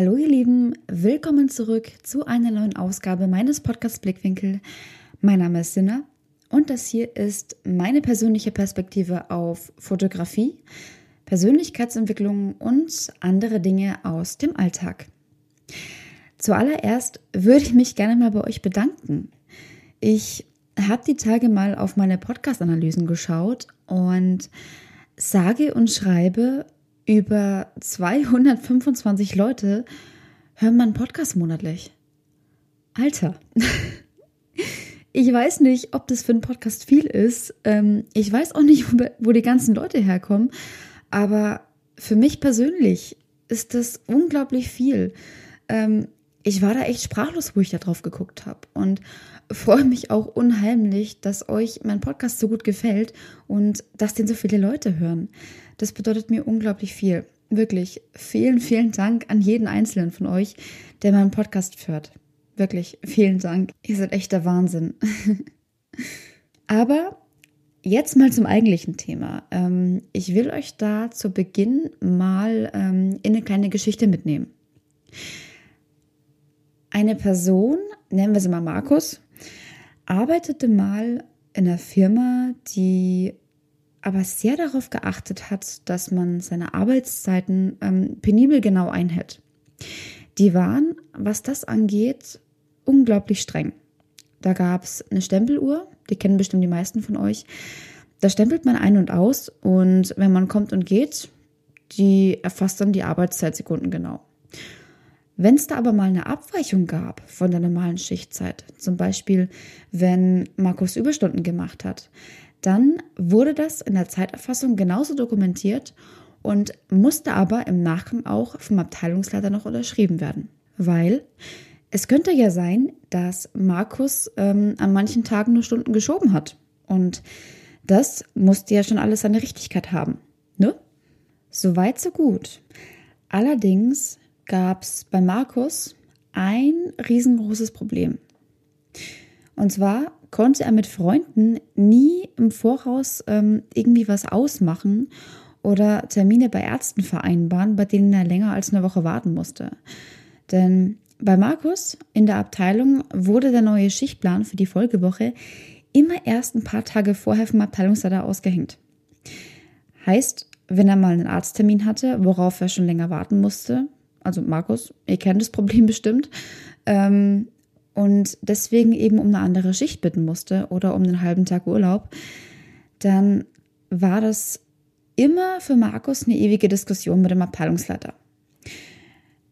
Hallo ihr Lieben, willkommen zurück zu einer neuen Ausgabe meines Podcasts Blickwinkel. Mein Name ist Sinna und das hier ist meine persönliche Perspektive auf Fotografie, Persönlichkeitsentwicklung und andere Dinge aus dem Alltag. Zuallererst würde ich mich gerne mal bei euch bedanken. Ich habe die Tage mal auf meine Podcast-Analysen geschaut und sage und schreibe, über 225 Leute hören meinen Podcast monatlich. Alter. Ich weiß nicht, ob das für einen Podcast viel ist. Ähm, ich weiß auch nicht, wo die ganzen Leute herkommen. Aber für mich persönlich ist das unglaublich viel. Ich war da echt sprachlos, wo ich da drauf geguckt habe. Und freue mich auch unheimlich, dass euch mein Podcast so gut gefällt und dass den so viele Leute hören. Das bedeutet mir unglaublich viel. Wirklich vielen, vielen Dank an jeden Einzelnen von euch, der meinen Podcast hört. Wirklich vielen Dank. Ihr seid echt der Wahnsinn. Aber jetzt mal zum eigentlichen Thema. Ähm, ich will euch da zu Beginn mal ähm, in eine kleine Geschichte mitnehmen. Eine Person, nennen wir sie mal Markus, arbeitete mal in einer Firma, die aber sehr darauf geachtet hat, dass man seine Arbeitszeiten ähm, penibel genau einhält. Die waren, was das angeht, unglaublich streng. Da gab es eine Stempeluhr, die kennen bestimmt die meisten von euch. Da stempelt man ein und aus und wenn man kommt und geht, die erfasst dann die Arbeitszeitsekunden genau. Wenn es da aber mal eine Abweichung gab von der normalen Schichtzeit, zum Beispiel wenn Markus Überstunden gemacht hat, dann wurde das in der Zeiterfassung genauso dokumentiert und musste aber im Nachgang auch vom Abteilungsleiter noch unterschrieben werden. Weil es könnte ja sein, dass Markus ähm, an manchen Tagen nur Stunden geschoben hat. Und das musste ja schon alles seine Richtigkeit haben. Ne? Soweit, so gut. Allerdings gab es bei Markus ein riesengroßes Problem. Und zwar konnte er mit Freunden nie im Voraus ähm, irgendwie was ausmachen oder Termine bei Ärzten vereinbaren, bei denen er länger als eine Woche warten musste. Denn bei Markus in der Abteilung wurde der neue Schichtplan für die Folgewoche immer erst ein paar Tage vorher vom Abteilungsleiter ausgehängt. Heißt, wenn er mal einen Arzttermin hatte, worauf er schon länger warten musste, also Markus, ihr kennt das Problem bestimmt, ähm, und deswegen eben um eine andere Schicht bitten musste oder um einen halben Tag Urlaub, dann war das immer für Markus eine ewige Diskussion mit dem Abteilungsleiter.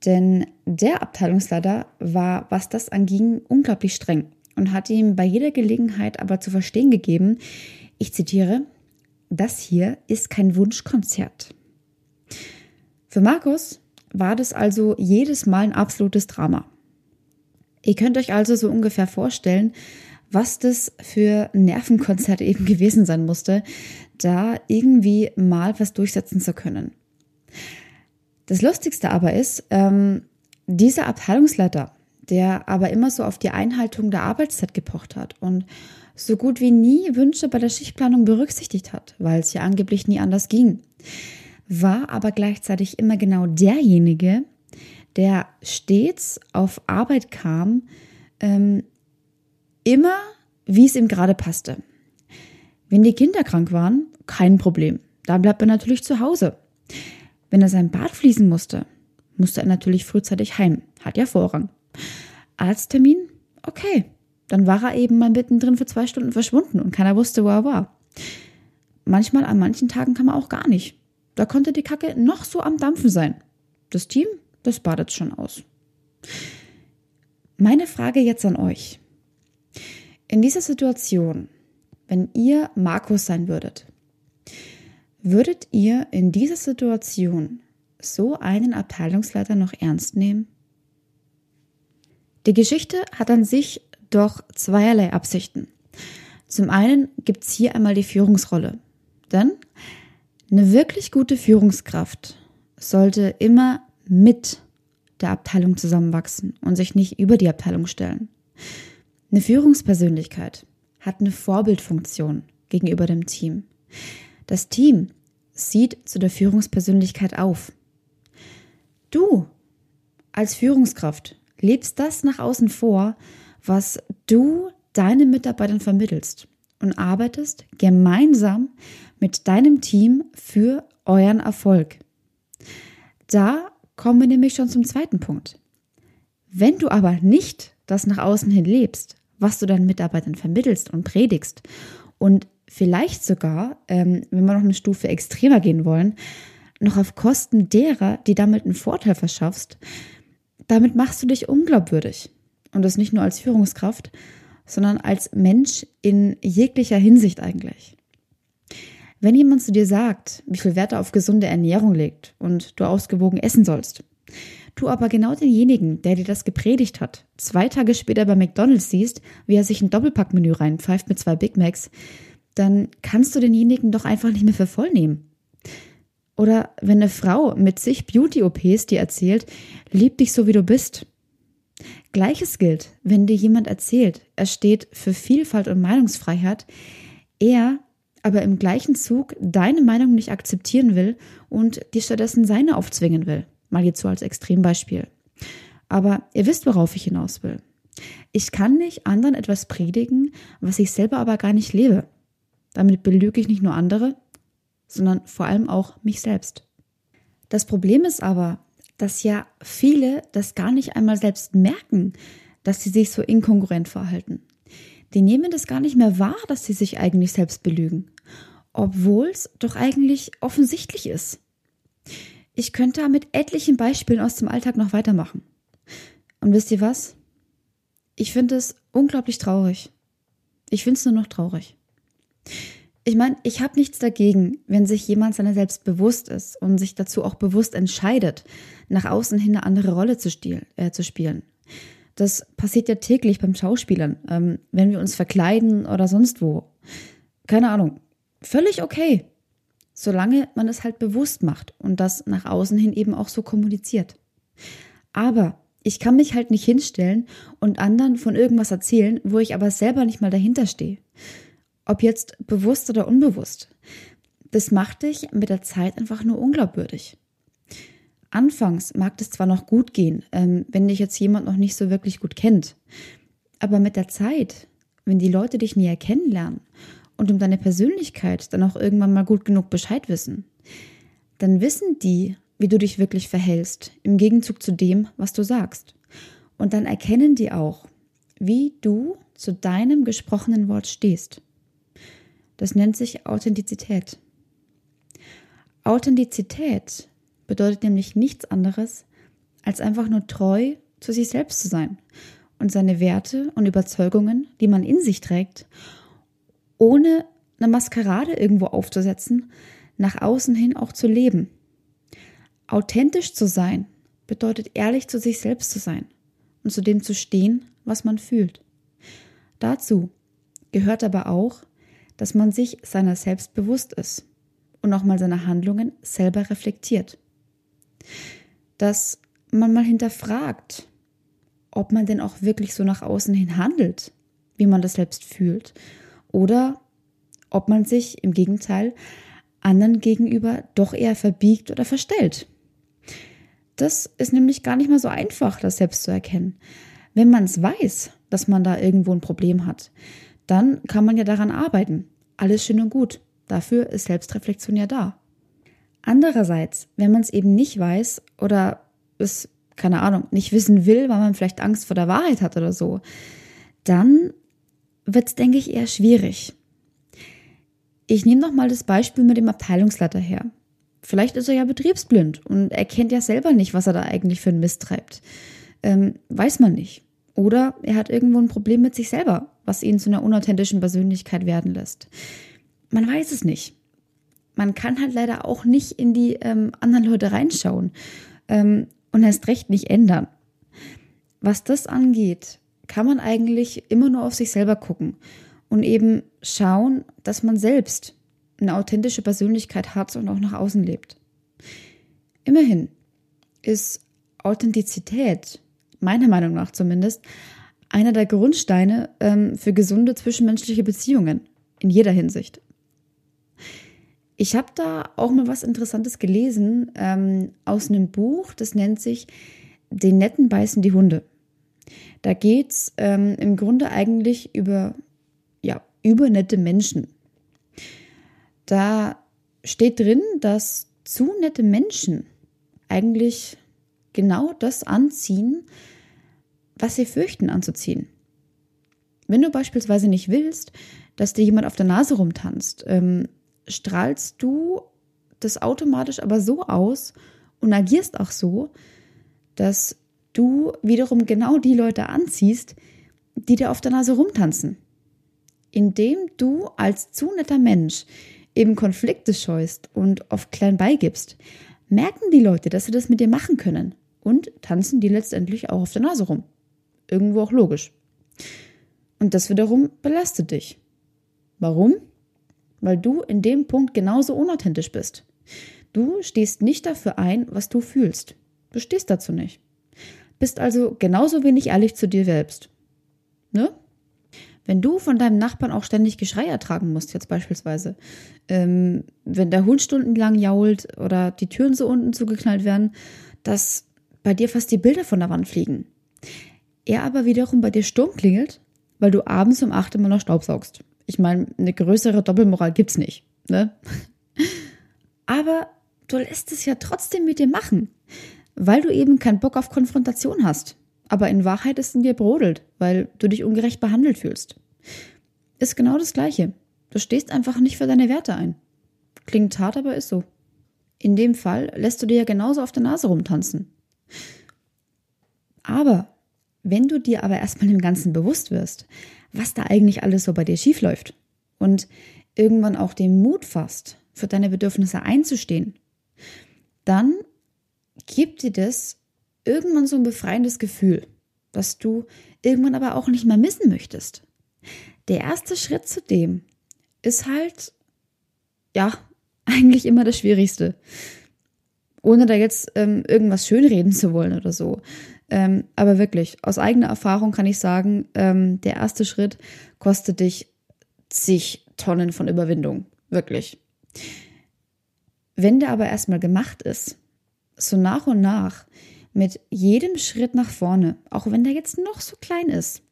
Denn der Abteilungsleiter war, was das anging, unglaublich streng und hat ihm bei jeder Gelegenheit aber zu verstehen gegeben, ich zitiere, das hier ist kein Wunschkonzert. Für Markus war das also jedes Mal ein absolutes Drama. Ihr könnt euch also so ungefähr vorstellen, was das für Nervenkonzert eben gewesen sein musste, da irgendwie mal was durchsetzen zu können. Das Lustigste aber ist, ähm, dieser Abteilungsleiter, der aber immer so auf die Einhaltung der Arbeitszeit gepocht hat und so gut wie nie Wünsche bei der Schichtplanung berücksichtigt hat, weil es ja angeblich nie anders ging war aber gleichzeitig immer genau derjenige, der stets auf Arbeit kam, ähm, immer wie es ihm gerade passte. Wenn die Kinder krank waren, kein Problem. Da bleibt er natürlich zu Hause. Wenn er sein Bad fließen musste, musste er natürlich frühzeitig heim. Hat ja Vorrang. Arzttermin? Okay. Dann war er eben mal mittendrin für zwei Stunden verschwunden und keiner wusste, wo er war. Manchmal an manchen Tagen kam er auch gar nicht. Da konnte die Kacke noch so am Dampfen sein. Das Team, das badet schon aus. Meine Frage jetzt an euch. In dieser Situation, wenn ihr Markus sein würdet, würdet ihr in dieser Situation so einen Abteilungsleiter noch ernst nehmen? Die Geschichte hat an sich doch zweierlei Absichten. Zum einen gibt es hier einmal die Führungsrolle. Denn eine wirklich gute Führungskraft sollte immer mit der Abteilung zusammenwachsen und sich nicht über die Abteilung stellen. Eine Führungspersönlichkeit hat eine Vorbildfunktion gegenüber dem Team. Das Team sieht zu der Führungspersönlichkeit auf. Du als Führungskraft lebst das nach außen vor, was du deinen Mitarbeitern vermittelst und arbeitest gemeinsam mit deinem Team für euren Erfolg. Da kommen wir nämlich schon zum zweiten Punkt. Wenn du aber nicht das nach außen hin lebst, was du deinen Mitarbeitern vermittelst und predigst und vielleicht sogar, ähm, wenn wir noch eine Stufe extremer gehen wollen, noch auf Kosten derer, die damit einen Vorteil verschaffst, damit machst du dich unglaubwürdig. Und das nicht nur als Führungskraft, sondern als Mensch in jeglicher Hinsicht eigentlich. Wenn jemand zu dir sagt, wie viel Wert er auf gesunde Ernährung legt und du ausgewogen essen sollst, du aber genau denjenigen, der dir das gepredigt hat, zwei Tage später bei McDonalds siehst, wie er sich ein Doppelpackmenü reinpfeift mit zwei Big Macs, dann kannst du denjenigen doch einfach nicht mehr für voll nehmen. Oder wenn eine Frau mit sich Beauty-OPs dir erzählt, lieb dich so wie du bist. Gleiches gilt, wenn dir jemand erzählt, er steht für Vielfalt und Meinungsfreiheit, er aber im gleichen Zug deine Meinung nicht akzeptieren will und dir stattdessen seine aufzwingen will. Mal jetzt so als Extrembeispiel. Aber ihr wisst, worauf ich hinaus will. Ich kann nicht anderen etwas predigen, was ich selber aber gar nicht lebe. Damit belüge ich nicht nur andere, sondern vor allem auch mich selbst. Das Problem ist aber, dass ja viele das gar nicht einmal selbst merken, dass sie sich so inkongruent verhalten. Die nehmen das gar nicht mehr wahr, dass sie sich eigentlich selbst belügen, obwohl es doch eigentlich offensichtlich ist. Ich könnte mit etlichen Beispielen aus dem Alltag noch weitermachen. Und wisst ihr was? Ich finde es unglaublich traurig. Ich finde es nur noch traurig. Ich meine, ich habe nichts dagegen, wenn sich jemand seiner selbst bewusst ist und sich dazu auch bewusst entscheidet, nach außen hin eine andere Rolle zu, stiel, äh, zu spielen. Das passiert ja täglich beim Schauspielern, ähm, wenn wir uns verkleiden oder sonst wo. Keine Ahnung. Völlig okay. Solange man es halt bewusst macht und das nach außen hin eben auch so kommuniziert. Aber ich kann mich halt nicht hinstellen und anderen von irgendwas erzählen, wo ich aber selber nicht mal dahinter stehe ob jetzt bewusst oder unbewusst. Das macht dich mit der Zeit einfach nur unglaubwürdig. Anfangs mag das zwar noch gut gehen, ähm, wenn dich jetzt jemand noch nicht so wirklich gut kennt, aber mit der Zeit, wenn die Leute dich näher kennenlernen und um deine Persönlichkeit dann auch irgendwann mal gut genug Bescheid wissen, dann wissen die, wie du dich wirklich verhältst, im Gegenzug zu dem, was du sagst. Und dann erkennen die auch, wie du zu deinem gesprochenen Wort stehst. Das nennt sich Authentizität. Authentizität bedeutet nämlich nichts anderes, als einfach nur treu zu sich selbst zu sein und seine Werte und Überzeugungen, die man in sich trägt, ohne eine Maskerade irgendwo aufzusetzen, nach außen hin auch zu leben. Authentisch zu sein bedeutet ehrlich zu sich selbst zu sein und zu dem zu stehen, was man fühlt. Dazu gehört aber auch, dass man sich seiner selbst bewusst ist und auch mal seine Handlungen selber reflektiert. Dass man mal hinterfragt, ob man denn auch wirklich so nach außen hin handelt, wie man das selbst fühlt, oder ob man sich im Gegenteil anderen gegenüber doch eher verbiegt oder verstellt. Das ist nämlich gar nicht mal so einfach, das selbst zu erkennen. Wenn man es weiß, dass man da irgendwo ein Problem hat, dann kann man ja daran arbeiten. Alles schön und gut. Dafür ist Selbstreflexion ja da. Andererseits, wenn man es eben nicht weiß oder es, keine Ahnung, nicht wissen will, weil man vielleicht Angst vor der Wahrheit hat oder so, dann wird es, denke ich, eher schwierig. Ich nehme noch mal das Beispiel mit dem Abteilungsleiter her. Vielleicht ist er ja betriebsblind und erkennt ja selber nicht, was er da eigentlich für ein Mist treibt. Ähm, weiß man nicht. Oder er hat irgendwo ein Problem mit sich selber, was ihn zu einer unauthentischen Persönlichkeit werden lässt. Man weiß es nicht. Man kann halt leider auch nicht in die ähm, anderen Leute reinschauen ähm, und erst recht nicht ändern. Was das angeht, kann man eigentlich immer nur auf sich selber gucken und eben schauen, dass man selbst eine authentische Persönlichkeit hat und auch nach außen lebt. Immerhin ist Authentizität meiner Meinung nach zumindest, einer der Grundsteine ähm, für gesunde zwischenmenschliche Beziehungen in jeder Hinsicht. Ich habe da auch mal was Interessantes gelesen ähm, aus einem Buch, das nennt sich den Netten beißen die Hunde. Da geht's ähm, im Grunde eigentlich über, ja, über nette Menschen. Da steht drin, dass zu nette Menschen eigentlich genau das anziehen, was sie fürchten anzuziehen. Wenn du beispielsweise nicht willst, dass dir jemand auf der Nase rumtanzt, ähm, strahlst du das automatisch aber so aus und agierst auch so, dass du wiederum genau die Leute anziehst, die dir auf der Nase rumtanzen. Indem du als zu netter Mensch eben Konflikte scheust und oft klein beigibst, merken die Leute, dass sie das mit dir machen können und tanzen die letztendlich auch auf der Nase rum. Irgendwo auch logisch. Und das wiederum belastet dich. Warum? Weil du in dem Punkt genauso unauthentisch bist. Du stehst nicht dafür ein, was du fühlst. Du stehst dazu nicht. Bist also genauso wenig ehrlich zu dir selbst. Ne? Wenn du von deinem Nachbarn auch ständig Geschrei ertragen musst, jetzt beispielsweise, ähm, wenn der Hund stundenlang jault oder die Türen so unten zugeknallt werden, dass bei dir fast die Bilder von der Wand fliegen. Er aber wiederum bei dir Sturm klingelt, weil du abends um acht immer noch Staubsaugst. Ich meine, eine größere Doppelmoral gibt's nicht, ne? Aber du lässt es ja trotzdem mit dir machen, weil du eben keinen Bock auf Konfrontation hast. Aber in Wahrheit ist in dir brodelt, weil du dich ungerecht behandelt fühlst. Ist genau das Gleiche. Du stehst einfach nicht für deine Werte ein. Klingt hart, aber ist so. In dem Fall lässt du dir ja genauso auf der Nase rumtanzen. Aber wenn du dir aber erstmal im Ganzen bewusst wirst, was da eigentlich alles so bei dir schiefläuft und irgendwann auch den Mut fasst, für deine Bedürfnisse einzustehen, dann gibt dir das irgendwann so ein befreiendes Gefühl, das du irgendwann aber auch nicht mehr missen möchtest. Der erste Schritt zu dem ist halt, ja, eigentlich immer das Schwierigste. Ohne da jetzt ähm, irgendwas schönreden zu wollen oder so. Ähm, aber wirklich, aus eigener Erfahrung kann ich sagen, ähm, der erste Schritt kostet dich zig Tonnen von Überwindung. Wirklich. Wenn der aber erstmal gemacht ist, so nach und nach, mit jedem Schritt nach vorne, auch wenn der jetzt noch so klein ist,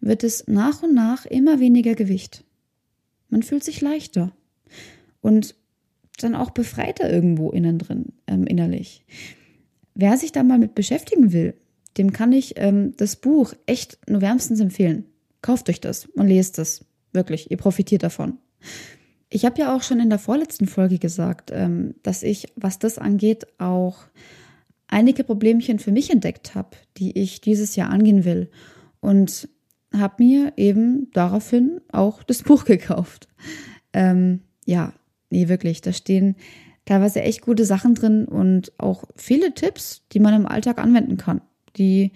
wird es nach und nach immer weniger Gewicht. Man fühlt sich leichter und dann auch befreiter irgendwo innen drin, ähm, innerlich. Wer sich da mal mit beschäftigen will, dem kann ich ähm, das Buch echt nur wärmstens empfehlen. Kauft euch das und lest es. Wirklich, ihr profitiert davon. Ich habe ja auch schon in der vorletzten Folge gesagt, ähm, dass ich, was das angeht, auch einige Problemchen für mich entdeckt habe, die ich dieses Jahr angehen will. Und habe mir eben daraufhin auch das Buch gekauft. Ähm, ja, nee, wirklich, da stehen teilweise echt gute Sachen drin und auch viele Tipps, die man im Alltag anwenden kann, die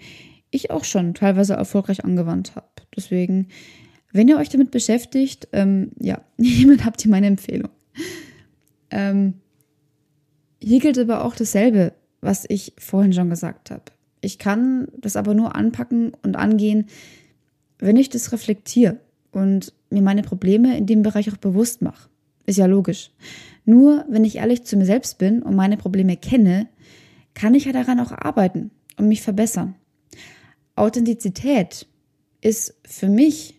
ich auch schon teilweise erfolgreich angewandt habe. Deswegen, wenn ihr euch damit beschäftigt, ähm, ja, hiermit habt ihr meine Empfehlung. Ähm, hier gilt aber auch dasselbe, was ich vorhin schon gesagt habe. Ich kann das aber nur anpacken und angehen, wenn ich das reflektiere und mir meine Probleme in dem Bereich auch bewusst mache. Ist ja logisch. Nur wenn ich ehrlich zu mir selbst bin und meine Probleme kenne, kann ich ja daran auch arbeiten und mich verbessern. Authentizität ist für mich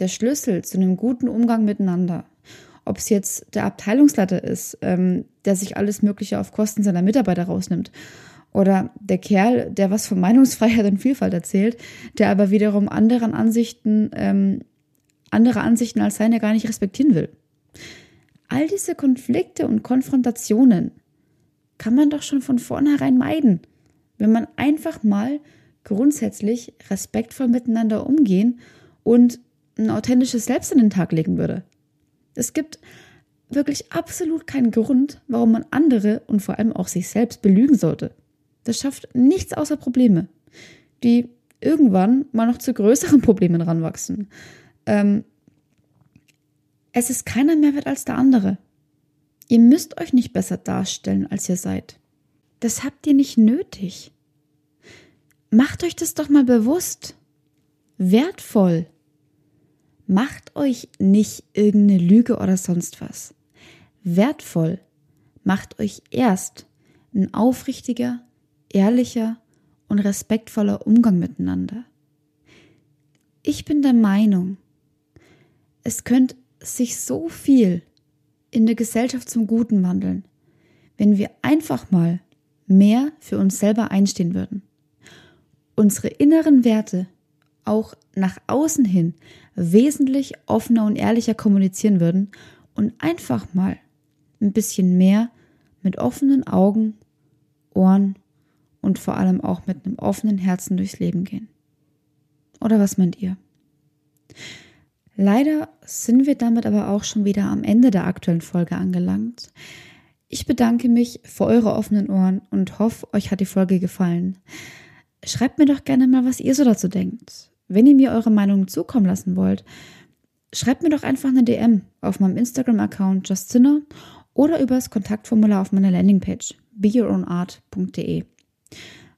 der Schlüssel zu einem guten Umgang miteinander. Ob es jetzt der Abteilungsleiter ist, ähm, der sich alles Mögliche auf Kosten seiner Mitarbeiter rausnimmt, oder der Kerl, der was von Meinungsfreiheit und Vielfalt erzählt, der aber wiederum anderen Ansichten, ähm, andere Ansichten als seine gar nicht respektieren will. All diese Konflikte und Konfrontationen kann man doch schon von vornherein meiden, wenn man einfach mal grundsätzlich respektvoll miteinander umgehen und ein authentisches Selbst an den Tag legen würde. Es gibt wirklich absolut keinen Grund, warum man andere und vor allem auch sich selbst belügen sollte. Das schafft nichts außer Probleme, die irgendwann mal noch zu größeren Problemen ranwachsen. Ähm, es ist keiner mehr wert als der andere. Ihr müsst euch nicht besser darstellen, als ihr seid. Das habt ihr nicht nötig. Macht euch das doch mal bewusst. Wertvoll. Macht euch nicht irgendeine Lüge oder sonst was. Wertvoll. Macht euch erst ein aufrichtiger, ehrlicher und respektvoller Umgang miteinander. Ich bin der Meinung, es könnte sich so viel in der Gesellschaft zum Guten wandeln, wenn wir einfach mal mehr für uns selber einstehen würden. Unsere inneren Werte auch nach außen hin wesentlich offener und ehrlicher kommunizieren würden und einfach mal ein bisschen mehr mit offenen Augen, Ohren und vor allem auch mit einem offenen Herzen durchs Leben gehen. Oder was meint ihr? Leider sind wir damit aber auch schon wieder am Ende der aktuellen Folge angelangt. Ich bedanke mich für eure offenen Ohren und hoffe, euch hat die Folge gefallen. Schreibt mir doch gerne mal, was ihr so dazu denkt. Wenn ihr mir eure Meinung zukommen lassen wollt, schreibt mir doch einfach eine DM auf meinem Instagram-Account Justina oder über das Kontaktformular auf meiner Landingpage beyourownart.de.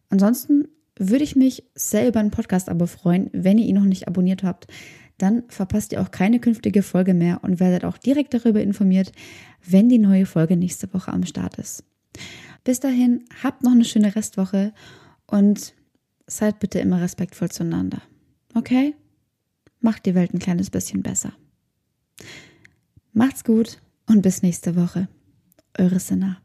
Ansonsten würde ich mich sehr über ein Podcast-Abo freuen, wenn ihr ihn noch nicht abonniert habt dann verpasst ihr auch keine künftige Folge mehr und werdet auch direkt darüber informiert, wenn die neue Folge nächste Woche am Start ist. Bis dahin, habt noch eine schöne Restwoche und seid bitte immer respektvoll zueinander. Okay? Macht die Welt ein kleines bisschen besser. Macht's gut und bis nächste Woche. Eure Sinna.